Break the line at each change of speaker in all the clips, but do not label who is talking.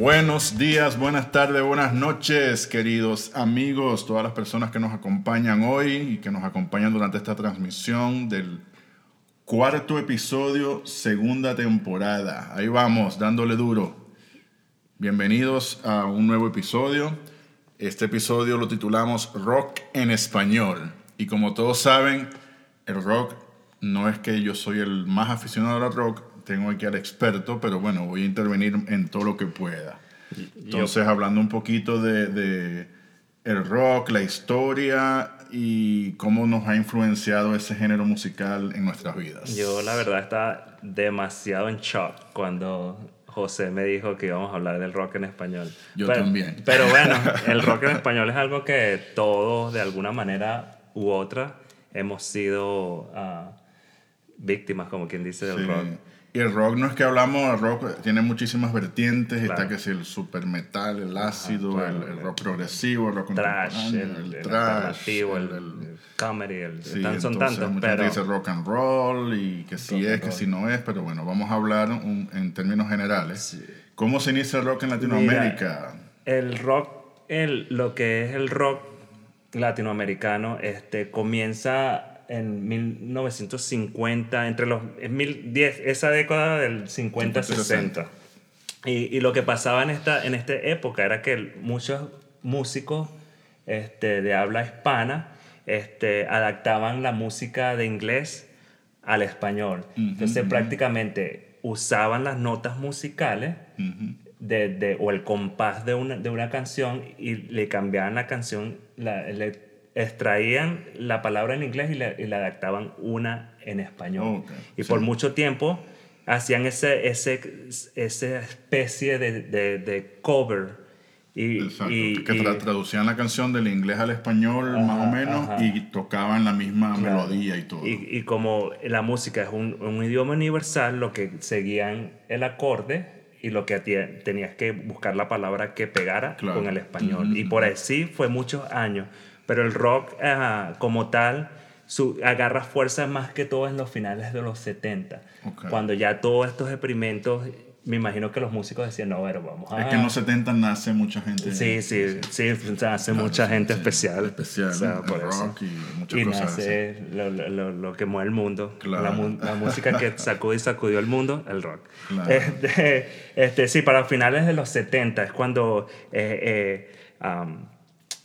Buenos días, buenas tardes, buenas noches, queridos amigos, todas las personas que nos acompañan hoy y que nos acompañan durante esta transmisión del cuarto episodio, segunda temporada. Ahí vamos, dándole duro. Bienvenidos a un nuevo episodio. Este episodio lo titulamos Rock en Español. Y como todos saben, el rock no es que yo soy el más aficionado al rock, tengo aquí al experto, pero bueno, voy a intervenir en todo lo que pueda. Entonces, hablando un poquito de, de, el rock, la historia y cómo nos ha influenciado ese género musical en nuestras vidas.
Yo la verdad estaba demasiado en shock cuando José me dijo que íbamos a hablar del rock en español.
Yo también.
Pero bueno, el rock en español es algo que todos de alguna manera u otra hemos sido uh, víctimas, como quien dice, del rock.
Y el rock no es que hablamos, el rock tiene muchísimas vertientes, está que si el super metal, el ácido, el, rock progresivo, el rock
trash, el, el, trash, el, comedy, el, son tantos,
pero... dice rock and roll y que si es, que si no es, pero bueno, vamos a hablar en términos generales. ¿Cómo se inicia el rock en Latinoamérica?
el rock, el, lo que es el rock latinoamericano, este, comienza en 1950, entre los en 10, esa década del 50-60. Y, y, lo que pasaba en esta, en esta época era que muchos músicos este, de habla hispana este, adaptaban la música de inglés al español. Entonces prácticamente usaban las notas musicales de, de, o el compás de una, de una canción y le cambiaban la canción, la, extraían la palabra en inglés y la, adaptaban una en español. y por mucho tiempo hacían ese, ese, esa especie de, de, cover. Y,
y que traducían la canción del inglés al español más o menos y tocaban la misma melodía y todo.
Y, como la música es un, un, idioma universal, lo que seguían el acorde y lo que tenías que buscar la palabra que pegara con el español. Y por así fue muchos años pero el rock como tal su, agarra fuerza más que todo en los finales de los 70, cuando ya todos estos experimentos, me imagino que los músicos decían, no, pero vamos a...
Es que en los 70 nace mucha gente...
Sí, sí, sí, nace mucha gente especial.
Especial, por rock y muchas
y
cosas
nace Lo, lo, lo, que mueve el mundo, la, la, música que sacudió y sacudió el mundo, el rock. Este, este, sí, para finales de los 70 es cuando... Eh, eh,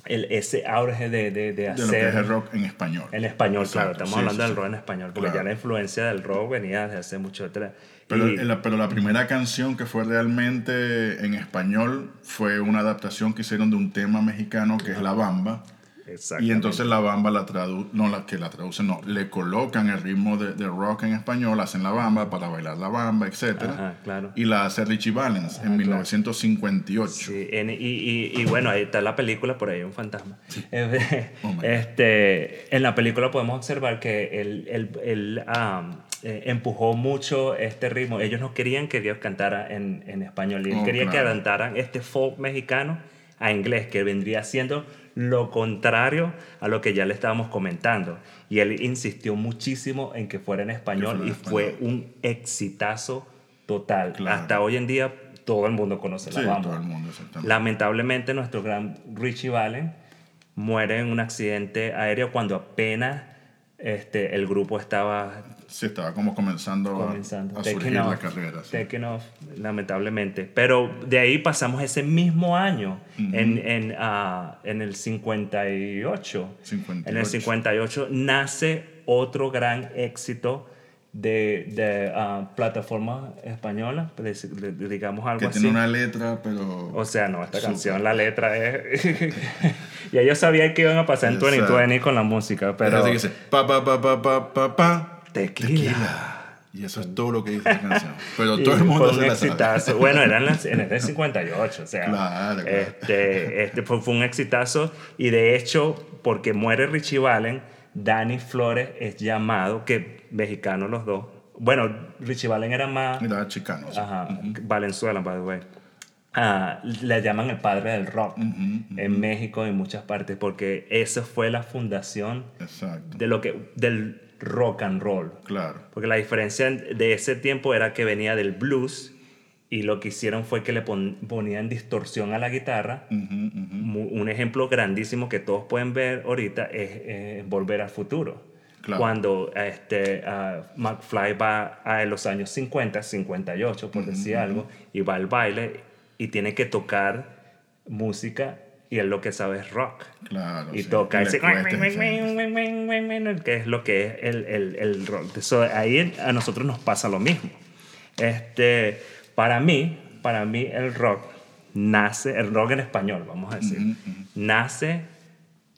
el, ese auge de, de, de hacer...
De lo que es el rock en español.
En español, claro. Estamos hablando del rock en español, porque ya la influencia del rock venía desde hace mucho atrás.
Pero, la, pero la primera canción que fue realmente en español fue una adaptación que hicieron de un tema mexicano que es La Bamba. Y entonces la bamba la traduce, no la que la traduce, no, le colocan el ritmo de, de, rock en español, hacen la bamba para bailar la bamba, etc.
claro.
Y la hace Richie Valens en 1958.
Sí, y, y, y, bueno, ahí está la película, por ahí un fantasma. Oh, este, en la película podemos observar que él, él, eh, empujó mucho este ritmo. Ellos no querían que Dios cantara en, en español, él oh, quería que adaptaran este folk mexicano a inglés, que vendría siendo lo contrario a lo que ya le estábamos comentando. Y él insistió muchísimo en que fuera en español y fue un exitazo total. Hasta hoy en día todo el mundo conoce la bamba. Lamentablemente nuestro gran Richie Valen muere en un accidente aéreo cuando apenas este, el grupo estaba
Sí, estaba como comenzando, a, surgir la carrera.
Taking off, lamentablemente. Pero de ahí pasamos ese mismo año, en, en, uh, en, el 58. 58. En el 58 nace otro gran éxito de, de uh, plataforma española, digamos algo
que
así.
tiene una letra, pero...
O sea, no, esta canción, la letra es... y ellos sabían que iban a pasar en 2020 con la música, pero...
Así que dice, pa, pa, pa, pa, pa, pa, pa Tequila. Y eso es todo lo que dice la canción. Pero todo el mundo
fue un exitazo. Bueno, era en, el 58, o sea. Claro, Este, este fue, un exitazo. Y de hecho, porque muere Richie Valen, Danny Flores es llamado, que mexicano los dos. Bueno, Richie Valen era más.
Era chicano.
Ajá, Valenzuela, by the way. Ah, le llaman el padre del rock en México y en muchas partes porque esa fue la fundación de lo que del rock and roll.
Claro.
Porque la diferencia de ese tiempo era que venía del blues y lo que hicieron fue que le pon- ponían distorsión a la guitarra. Un ejemplo grandísimo que todos pueden ver ahorita es, Volver al Futuro.
Claro.
Cuando este, ah, McFly va a los años 50, 58, por decir algo, y va al baile y tiene que tocar música y él lo que sabe es rock.
Claro.
Y
sí.
toca ese que es lo que es el, el, el rock. So, ahí a nosotros nos pasa lo mismo. Este, para mí, para mí el rock nace, el rock en español, vamos a decir, nace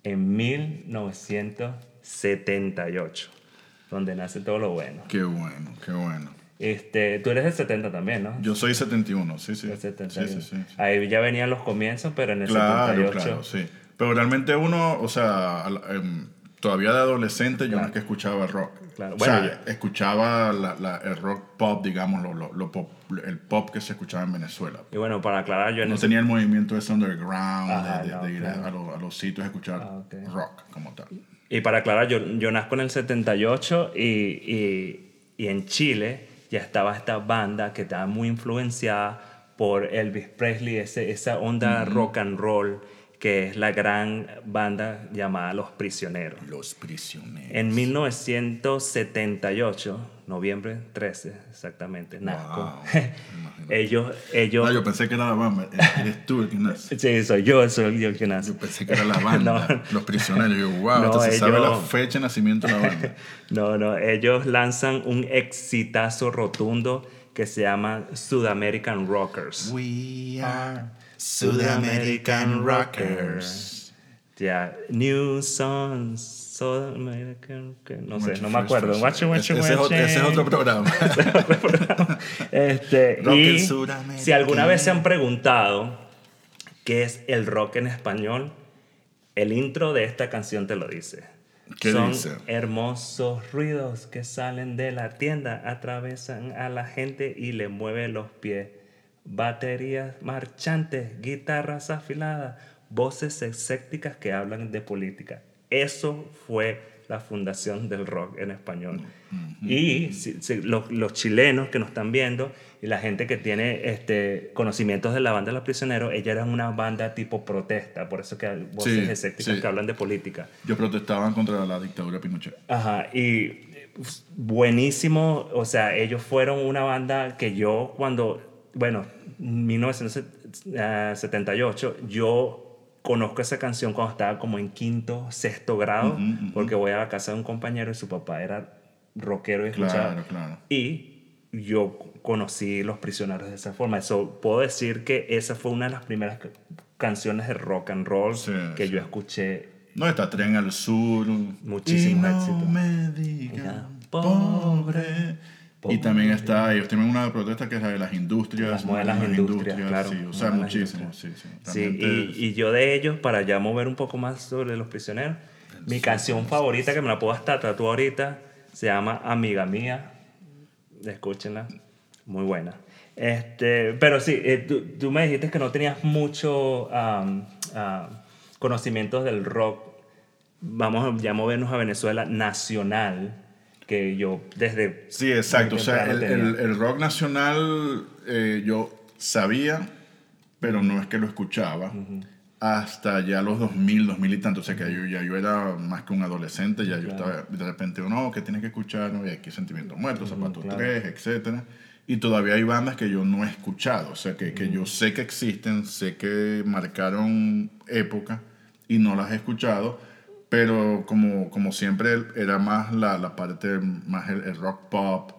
en 1978, donde nace todo lo bueno.
Qué bueno, qué bueno.
Este, tú eres del 70 también, ¿no?
Yo soy 71, sí, sí. Sí,
71.
sí, sí. sí.
Ahí ya venían los comienzos, pero en el
Claro,
78
claro, sí. Pero realmente uno, o sea, em, todavía de adolescente yo no es que escuchaba rock.
Claro,
O
bueno,
sea, escuchaba la- la- el rock pop, digamos, lo, lo- lo pop- el pop que se escuchaba en Venezuela.
Y bueno, para aclarar, yo en
No
ese
tenía el movimiento ese underground
Ajá,
de, de-
no,
de ir a-
claro.
a, los- a los sitios a escuchar
Ah,
rock como tal.
Y para aclarar, yo, yo nazco en el 78 y, y, y en Chile ya estaba esta banda que estaba muy influenciada por Elvis Presley, ese, esa onda rock and roll que es la gran banda llamada Los Prisioneros.
Los prisioneros.
En 1978, noviembre 13 exactamente, nazco.
Wow,
ellos, ellos...
Ah, yo pensé que era la banda. Eres tú el que nace.
Sí, soy yo, soy yo el que nace.
Yo pensé que era la banda.
No.
Los prisioneros. Yo, wow,
No,
entonces se sabe la fecha de nacimiento de la banda.
No, no, ellos lanzan un exitazo rotundo que se llama Sudamerican Rockers.
We
are
Sudamerican Rockers.
Ya, New Songs, Sudamerican, que no sé, no me acuerdo.
Ese es otro- ese es otro programa.
Este,
Rock
y
en
si alguna vez se han preguntado qué es el rock en español, el intro de esta canción te lo dice.
¿Qué
Son
dice?
hermosos ruidos que salen de la tienda, atravesan a la gente y le mueven los pies. Baterías marchantes, guitarras afiladas, voces escépticas que hablan de política. Eso fue la fundación del rock en español. Y si- si- los, los chilenos que nos están viendo y la gente que tiene este, conocimientos de la banda Los Prisioneros, ella era una banda tipo protesta, por eso que hay voces
Sí,
escépticas
sí.
que hablan de política.
Yo protestaban contra la dictadura de Pinochet.
Ajá, y eh, buenísimo, o sea, ellos fueron una banda que yo cuando, bueno, 1978, yo conozco esa canción cuando estaba como en quinto, sexto grado, porque voy a la casa de un compañero y su papá era rockero y escuchaba.
Claro, claro.
Y yo conocí Los Prisioneros de esa forma. Eso puedo decir que esa fue una de las primeras ca- canciones de rock and roll
Sí,
que
sí.
yo escuché
No, está Tren al Sur.
Muchísimos
y no me digan pobre. Y también está, ellos tienen una protesta que es la de las industrias.
Las modernas industrias, claro,
Sí, o sea, muchísimo. Sí, sí.
Sí, y, y yo de ellos, para ya mover un poco más sobre los prisioneros, mi canción favorita, que me la puedo hasta tatuar ahorita, se llama Amiga Mía. Escúchenla, muy buena. Este, pero sí, eh, tú, tú me dijiste que no tenías mucho am, ah, conocimientos del rock. Vamos a ya movernos a Venezuela nacional, que yo desde...
Sí, exacto. O sea, el, el- el rock nacional eh, yo sabía, pero no es que lo escuchaba. Hasta ya los 2000, 2000 y tanto. O sea, que yo, ya yo era más que un adolescente. Ya yo estaba, de repente, no, que tienes que escuchar, ¿no? y aquí Sentimientos Muertos, Zapatos
claro.
3, etcétera. Y todavía hay bandas que yo no he escuchado. O sea, que, que yo sé que existen, sé que marcaron época y no las he escuchado. Pero como, como siempre era más la, la parte, más el, el rock pop,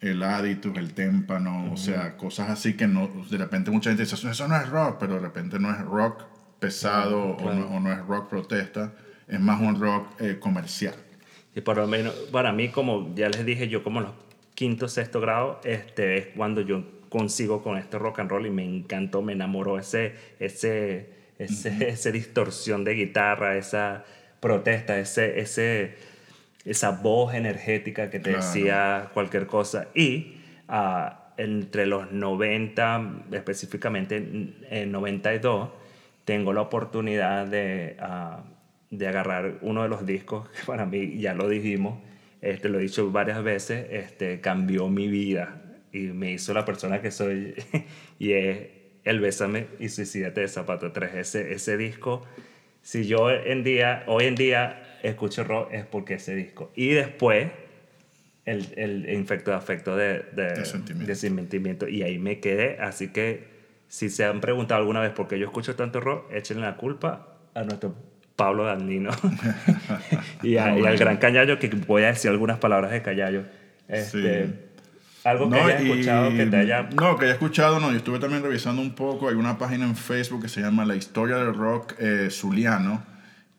el aditus, el témpano, o sea, cosas así que no, de repente mucha gente dice, eso no es rock, pero de repente no es rock pesado O, no, o no es rock protesta, es más un rock eh, comercial.
Y por lo menos, para mí, como ya les dije, yo como los quinto, sexto grado, este, es cuando yo consigo con este rock and roll y me encantó, me enamoró ese, ese, ese, ese distorsión de guitarra, esa protesta, ese, ese, esa voz energética que te
Claro.
decía cualquier cosa. Y ah, entre los 90, específicamente en, en 92, tengo la oportunidad de, ah, de agarrar uno de los discos que para mí, ya lo dijimos, este, lo he dicho varias veces, este, cambió mi vida. y me hizo la persona que soy y es El Bésame y Suicídate de Zapato 3. Ese, ese disco, si yo en día, hoy en día escucho rock es porque ese disco. Y después el, el infecto de afecto de, de,
De sentimiento.
de sentimiento. Y ahí me quedé. Así que si se han preguntado alguna vez por qué yo escucho tanto rock, échenle la culpa a nuestro Pablo Dandino y, a- y al gran Callayo, que voy a decir algunas palabras de. Este,
Sí.
Algo que
No,
hayas
y-
escuchado que te haya...
No, que haya escuchado, no. Yo estuve también revisando un poco. Hay una página en Facebook que se llama La Historia del Rock eh, Zuliano.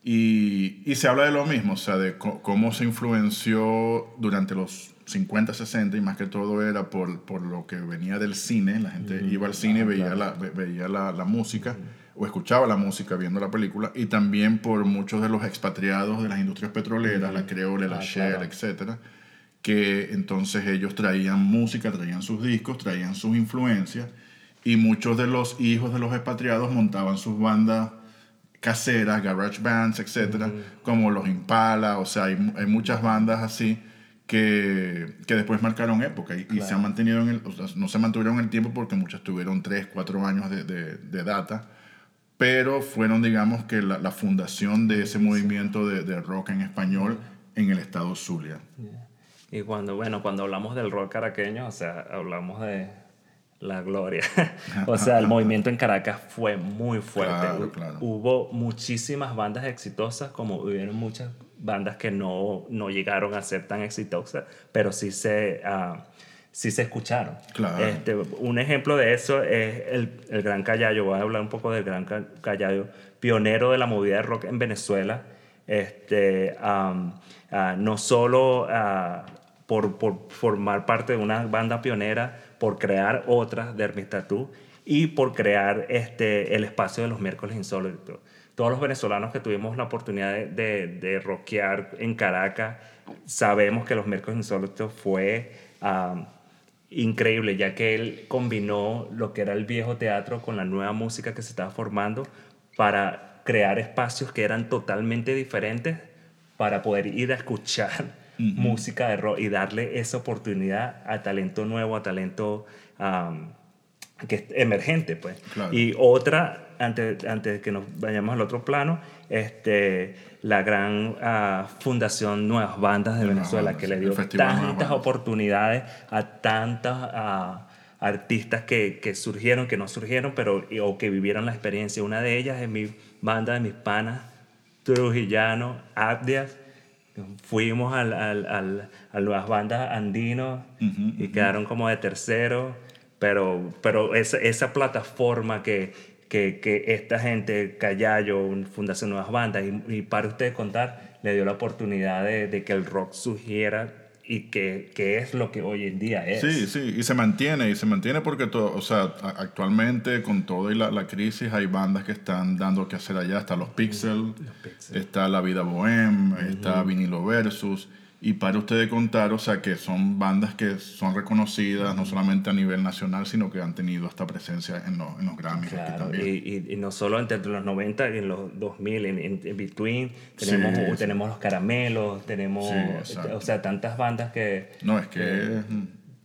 Y, y se habla de lo mismo, o sea, de cómo se influenció durante los 50, 60, y más que todo era por, por lo que venía del cine. La gente iba al cine y veía, la, ve- veía la, la música, o escuchaba la música viendo la película, y también por muchos de los expatriados de las industrias petroleras, la Creole, la
Ah,
Shell,
claro.
etcétera que entonces ellos traían música, traían sus discos, traían sus influencias y muchos de los hijos de los expatriados montaban sus bandas caseras, garage bands, etcétera, como los Impala, o sea, hay, hay muchas bandas así que, que después marcaron época y, y se han mantenido en el, o sea, no se mantuvieron en el tiempo porque muchas tuvieron 3, 4 años de, de- de data, pero fueron, digamos, que la, la fundación de ese movimiento de, de rock en español en el estado Zulia.
Y cuando, bueno, cuando hablamos del rock caraqueño, o sea, hablamos de la gloria. o sea, el movimiento en Caracas fue muy fuerte.
Claro, claro.
Hubo muchísimas bandas exitosas, como hubieron muchas bandas que no, no llegaron a ser tan exitosas, pero sí se, ah, sí se escucharon.
Claro.
Este, un ejemplo de eso es el, el Gran Callayo. Voy a hablar un poco del Gran Ca- Callayo, pionero de la movida de rock en Venezuela. Este, ah, no solo ah, por, por formar parte de una banda pionera, por crear otras de Hermes y por crear este, el espacio de los miércoles insólitos. Todos los venezolanos que tuvimos la oportunidad de, de, de rockear en Caracas, sabemos que los miércoles insólitos fue am, increíble, ya que él combinó lo que era el viejo teatro con la nueva música que se estaba formando para crear espacios que eran totalmente diferentes para poder ir a escuchar música de rock y darle esa oportunidad a talento nuevo, a talento que es emergente, pues.
Claro.
Y otra, antes, antes de que nos vayamos al otro plano, este, la gran ah, fundación Nuevas Bandas de
Nuevas
Venezuela,
Bandas,
que le dio tantas oportunidades a tantas ah, artistas que, que surgieron, que no surgieron, pero o que vivieron la experiencia. Una de ellas es mi banda de mis panas, Trujillano, Abdias. Fuimos al, al, al, a las bandas andinos y quedaron como de tercero, pero, pero esa, esa plataforma que, que, que esta gente, Callayo, Fundación Nuevas Bandas, y, y para ustedes contar, le dio la oportunidad de, de que el rock surgiera y que, que es lo que hoy en día es.
Sí, sí, y se mantiene, y se mantiene porque, todo, o sea, actualmente con todo y la, la crisis hay bandas que están dando que hacer allá, está Los Pixel,
Pixel.
está La Vida Bohem, está Vinilo Versus, y para ustedes contar, o sea, que son bandas que son reconocidas no solamente a nivel nacional, sino que han tenido hasta presencia en los, en los Grammys
Claro,
también.
y, y, y no solo entre los 90 y en los 2000, en, en, en between, tenemos,
Sí,
tenemos los caramelos, tenemos,
Sí,
o sea, tantas bandas que...
No, es que, es,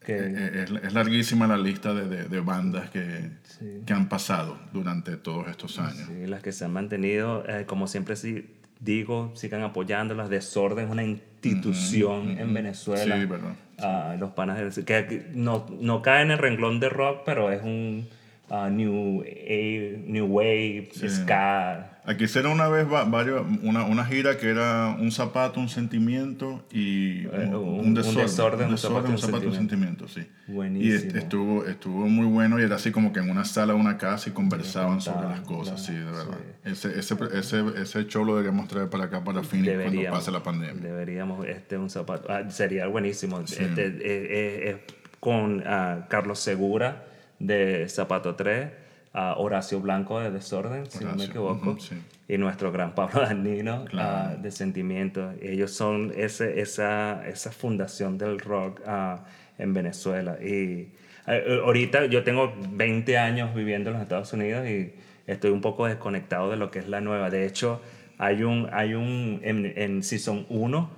que-
es- es larguísima la lista de, de- de bandas que,
Sí.
que han pasado durante todos estos años.
Sí, las que se han mantenido, eh, como siempre sí digo, sigan apoyándolas. Desorden es una institución en Venezuela.
Sí, verdad.
Ah, los panas de- que que no, no cae en el renglón de rock, pero es un ah, new, eh, new wave,
Sí.
ska.
Aquí hicieron una vez va- varios, una, una gira que era un zapato, un sentimiento y un,
Eh, un-
un
un
desorden. un
un
desorden,
zapato,
un
un
zapato, un
sentimiento.
sentimiento, sí. Y
Buenísimo.
est- estuvo, estuvo muy bueno y era así como que en una sala una casa y conversaban sobre
contaban,
las cosas, sí,
claro,
de verdad.
sí.
Ese, ese, ese, ese show lo deberíamos traer para acá, para Phoenix, cuando
Deberíamos,
pase la pandemia.
Deberíamos, este un zapato. ah, sería buenísimo.
Sí.
Este, eh, eh, eh, con ah, Carlos Segura de Zapato 3, ah, Horacio Blanco de Desorden, si no me equivoco,
sí.
y nuestro gran Pablo Danino
Claro.
ah, de Sentimientos. Ellos son ese, esa, esa fundación del rock ah, en Venezuela. Y eh, ahorita yo tengo 20 años viviendo en los Estados Unidos y estoy un poco desconectado de lo que es la nueva. De hecho, hay un, hay un en, en Season 1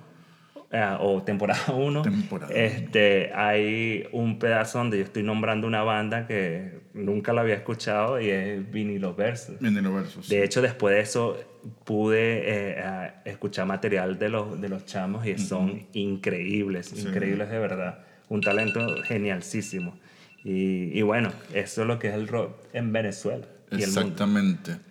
eh, o temporada 1,
Temporada
este, hay un pedazo donde yo estoy nombrando una banda que nunca la había escuchado y es Vinilo Versus.
Vinilo Versus.
De hecho, después de eso pude eh, escuchar material de los, de los chamos y son increíbles, increíbles de verdad. Un talento genialísimo. Y, y bueno, eso es lo que es el rock en Venezuela y el mundo.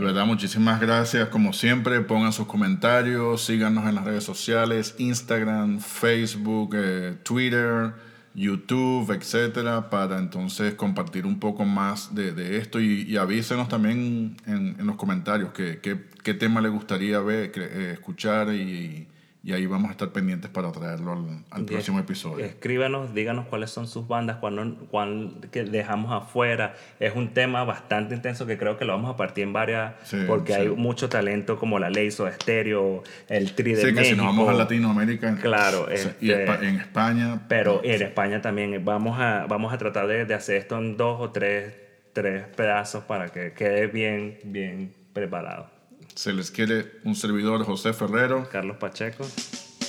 De verdad, muchísimas gracias. Como siempre, pongan sus comentarios, síganos en las redes sociales, Instagram, Facebook, eh, Twitter, YouTube, etcétera, para entonces compartir un poco más de, esto y, y avísenos también en, en los comentarios qué, tema le gustaría ver, eh, escuchar y, y ahí vamos a estar pendientes para traerlo al, próximo episodio.
Escríbanos, díganos cuáles son sus bandas, cuál, cuál que dejamos afuera. Es un tema bastante intenso que creo que lo vamos a partir en varias,
Sí,
porque
sí.
hay mucho talento como la Ley Soda Stereo, el Tri de
Sí, que
México.
si nos vamos a Latinoamérica
Claro,
o sea, y
este-
en España,
Pero en España también vamos a, vamos a tratar de, de hacer esto en dos o tres, tres pedazos para que quede bien, bien preparado.
Se les quiere un servidor José Ferrero,
Carlos Pacheco.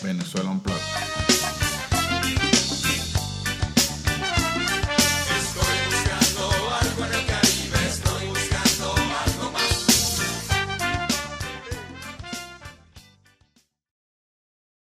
Venezuela Unplugged.